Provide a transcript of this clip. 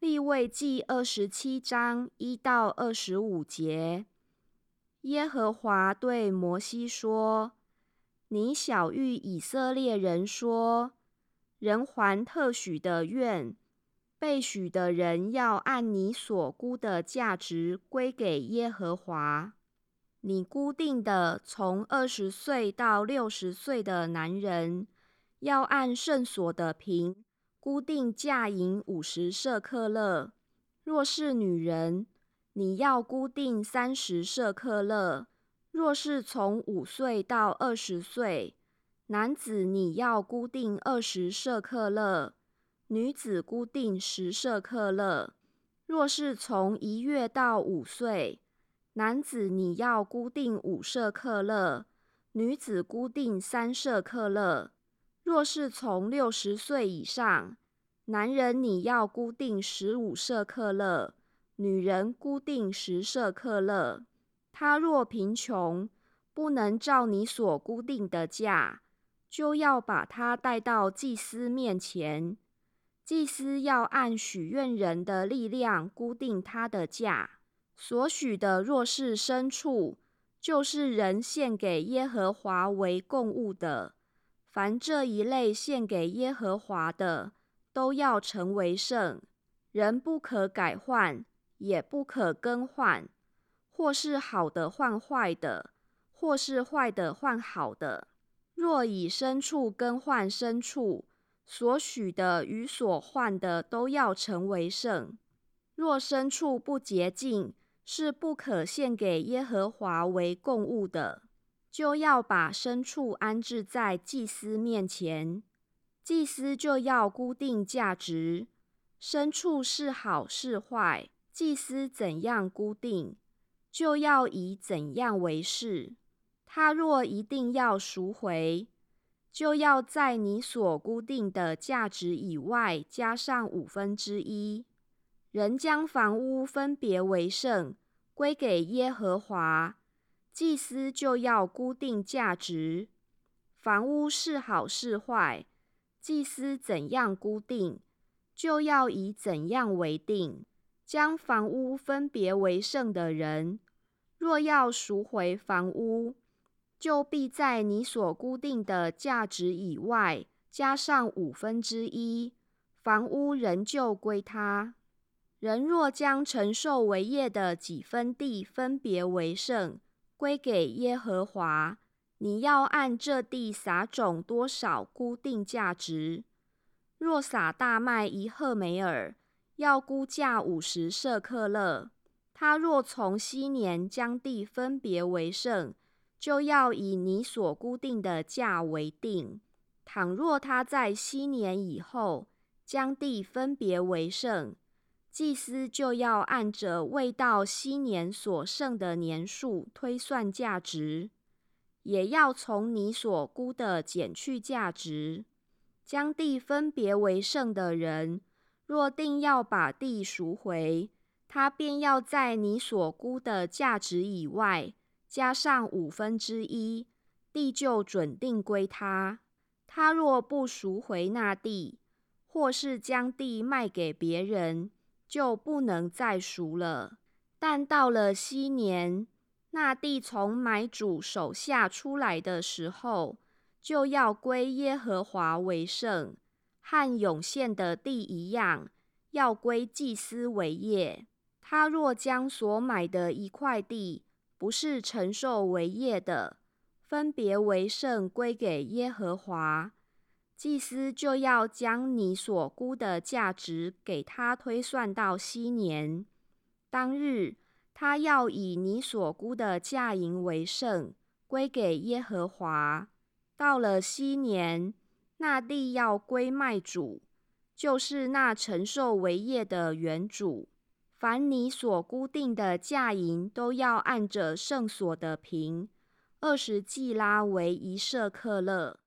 立位记二十七章一到二十五节，耶和华对摩西说：“你小谕以色列人说，人还特许的愿，被许的人要按你所估的价值归给耶和华。你固定的从二十岁到六十岁的男人，要按圣所的平。”固定价银五十舍克勒，若是女人，你要固定三十舍克勒；若是从五岁到二十岁，男子你要固定二十舍克勒，女子固定十舍克勒；若是从一月到五岁，男子你要固定五舍克勒，女子固定三舍克勒。若是从六十岁以上，男人你要固定十五舍克勒，女人固定十舍克勒。他若贫穷，不能照你所固定的价，就要把他带到祭司面前，祭司要按许愿人的力量固定他的价。所许的若是牲畜，就是人献给耶和华为供物的。凡这一类献给耶和华的，都要成为圣。人不可改换，也不可更换，或是好的换坏的，或是坏的换好的。若以牲畜更换牲畜，所许的与所换的都要成为圣。若牲畜不洁净，是不可献给耶和华为供物的。就要把牲畜安置在祭司面前，祭司就要固定价值。牲畜是好是坏，祭司怎样固定，就要以怎样为是。他若一定要赎回，就要在你所固定的价值以外加上五分之一。人将房屋分别为圣，归给耶和华。祭司就要固定价值，房屋是好是坏，祭司怎样固定，就要以怎样为定。将房屋分别为圣的人，若要赎回房屋，就必在你所固定的价值以外加上五分之一，房屋仍旧归他。人若将承受为业的几分地分别为圣，归给耶和华，你要按这地撒种多少固定价值。若撒大麦一赫梅尔，要估价五十舍克勒。他若从昔年将地分别为圣，就要以你所固定的价为定。倘若他在昔年以后将地分别为圣，祭司就要按着未到昔年所剩的年数推算价值，也要从你所估的减去价值。将地分别为剩的人，若定要把地赎回，他便要在你所估的价值以外加上五分之一，地就准定归他。他若不赎回那地，或是将地卖给别人，就不能再赎了。但到了昔年，那地从买主手下出来的时候，就要归耶和华为圣，和涌现的地一样，要归祭司为业。他若将所买的一块地不是承受为业的，分别为圣归给耶和华。祭司就要将你所估的价值给他推算到昔年当日，他要以你所估的价银为圣，归给耶和华。到了昔年，那地要归卖主，就是那承受为业的原主。凡你所固定的价银，都要按着圣所的平二十季拉为一舍克勒。